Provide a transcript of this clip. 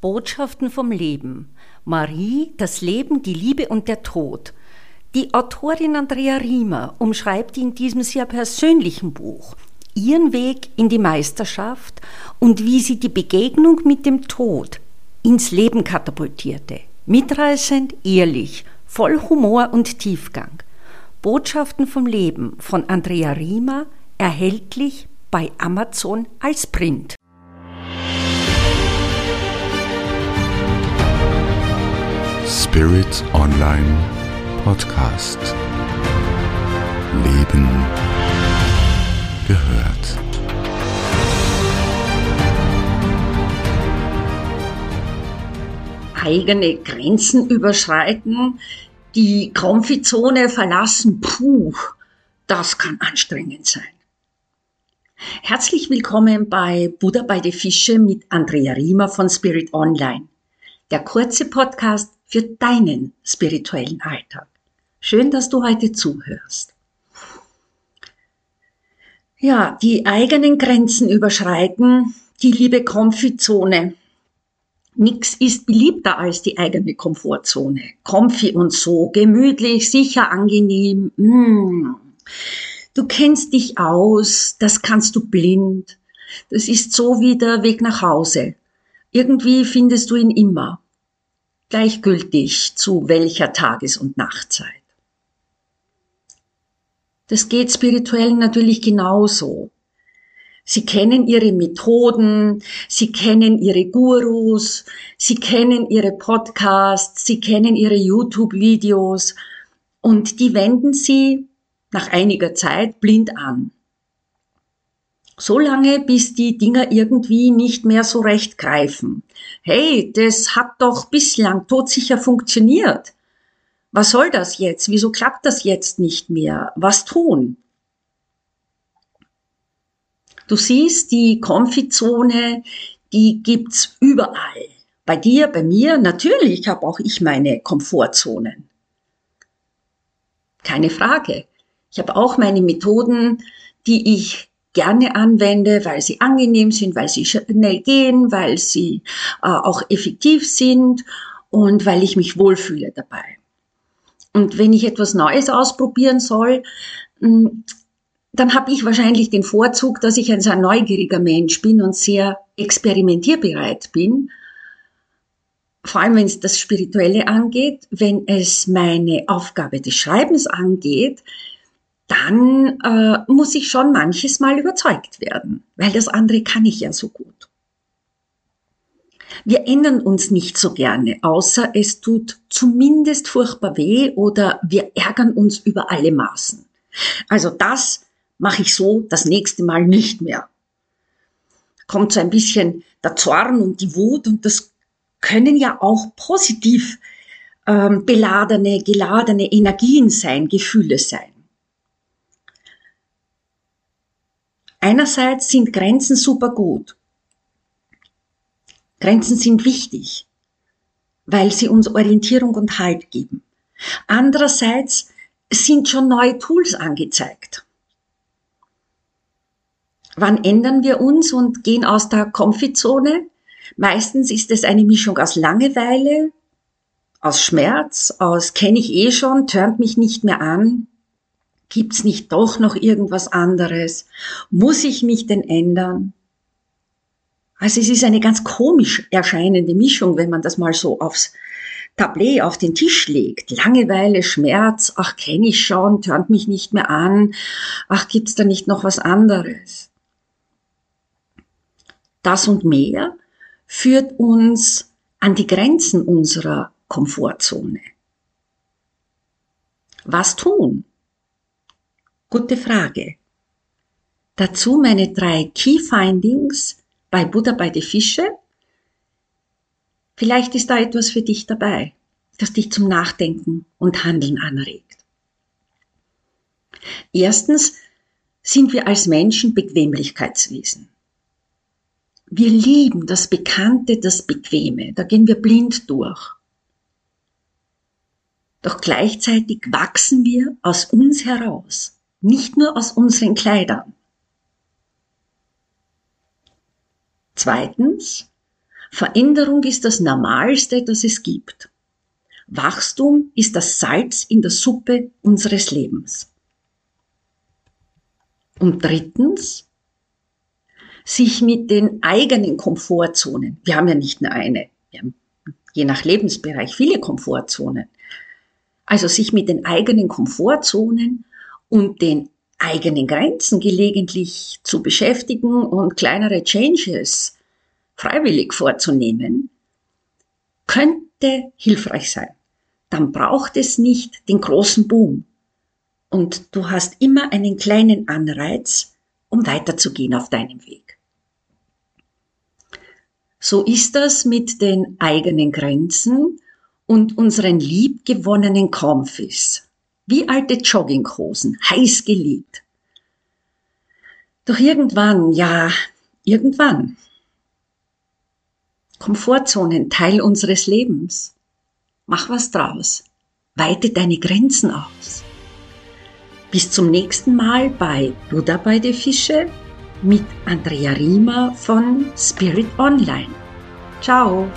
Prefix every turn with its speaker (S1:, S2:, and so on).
S1: Botschaften vom Leben. Marie, das Leben, die Liebe und der Tod. Die Autorin Andrea Riemer umschreibt in diesem sehr persönlichen Buch ihren Weg in die Meisterschaft und wie sie die Begegnung mit dem Tod ins Leben katapultierte. Mitreißend, ehrlich, voll Humor und Tiefgang. Botschaften vom Leben von Andrea Riemer, erhältlich bei Amazon als Print.
S2: Spirit Online Podcast. Leben gehört.
S3: Eigene Grenzen überschreiten, die Komfortzone verlassen, puh, das kann anstrengend sein. Herzlich willkommen bei Buddha bei die Fische mit Andrea Riemer von Spirit Online. Der kurze Podcast für deinen spirituellen Alltag. Schön, dass du heute zuhörst. Ja, die eigenen Grenzen überschreiten, die liebe Komfortzone. Nix ist beliebter als die eigene Komfortzone. Comfy und so, gemütlich, sicher, angenehm. Mm. Du kennst dich aus, das kannst du blind. Das ist so wie der Weg nach Hause. Irgendwie findest du ihn immer gleichgültig zu welcher Tages- und Nachtzeit. Das geht spirituell natürlich genauso. Sie kennen ihre Methoden, sie kennen ihre Gurus, sie kennen ihre Podcasts, sie kennen ihre YouTube-Videos und die wenden sie nach einiger Zeit blind an. So lange, bis die Dinger irgendwie nicht mehr so recht greifen. Hey, das hat doch bislang todsicher funktioniert. Was soll das jetzt? Wieso klappt das jetzt nicht mehr? Was tun? Du siehst, die Konfizone, die gibt's überall. Bei dir, bei mir, natürlich habe auch ich meine Komfortzonen. Keine Frage. Ich habe auch meine Methoden, die ich gerne anwende, weil sie angenehm sind, weil sie schnell gehen, weil sie äh, auch effektiv sind und weil ich mich wohlfühle dabei. Und wenn ich etwas Neues ausprobieren soll, hm, dann habe ich wahrscheinlich den Vorzug, dass ich ein sehr neugieriger Mensch bin und sehr experimentierbereit bin. Vor allem, wenn es das Spirituelle angeht, wenn es meine Aufgabe des Schreibens angeht, dann äh, muss ich schon manches Mal überzeugt werden, weil das andere kann ich ja so gut. Wir ändern uns nicht so gerne, außer es tut zumindest furchtbar weh oder wir ärgern uns über alle Maßen. Also das mache ich so das nächste Mal nicht mehr. Kommt so ein bisschen der Zorn und die Wut und das können ja auch positiv ähm, beladene, geladene Energien sein, Gefühle sein. Einerseits sind Grenzen super gut. Grenzen sind wichtig, weil sie uns Orientierung und Halt geben. Andererseits sind schon neue Tools angezeigt. Wann ändern wir uns und gehen aus der Komfortzone? Meistens ist es eine Mischung aus Langeweile, aus Schmerz, aus kenne ich eh schon, tönt mich nicht mehr an, Gibt's nicht doch noch irgendwas anderes? Muss ich mich denn ändern? Also es ist eine ganz komisch erscheinende Mischung, wenn man das mal so aufs Tablet auf den Tisch legt. Langeweile, Schmerz, ach kenne ich schon, tönt mich nicht mehr an, ach gibt's da nicht noch was anderes? Das und mehr führt uns an die Grenzen unserer Komfortzone. Was tun? Gute Frage. Dazu meine drei Key Findings bei Buddha bei die Fische. Vielleicht ist da etwas für dich dabei, das dich zum Nachdenken und Handeln anregt. Erstens sind wir als Menschen Bequemlichkeitswesen. Wir lieben das Bekannte, das Bequeme, da gehen wir blind durch. Doch gleichzeitig wachsen wir aus uns heraus nicht nur aus unseren Kleidern. Zweitens, Veränderung ist das Normalste, das es gibt. Wachstum ist das Salz in der Suppe unseres Lebens. Und drittens, sich mit den eigenen Komfortzonen, wir haben ja nicht nur eine, wir haben je nach Lebensbereich viele Komfortzonen, also sich mit den eigenen Komfortzonen und den eigenen Grenzen gelegentlich zu beschäftigen und kleinere Changes freiwillig vorzunehmen, könnte hilfreich sein. Dann braucht es nicht den großen Boom. Und du hast immer einen kleinen Anreiz, um weiterzugehen auf deinem Weg. So ist das mit den eigenen Grenzen und unseren liebgewonnenen Comfys. Wie alte Jogginghosen, heiß geliebt. Doch irgendwann, ja, irgendwann. Komfortzonen, Teil unseres Lebens. Mach was draus. Weite deine Grenzen aus. Bis zum nächsten Mal bei Buddha bei der Fische mit Andrea Riemer von Spirit Online. Ciao!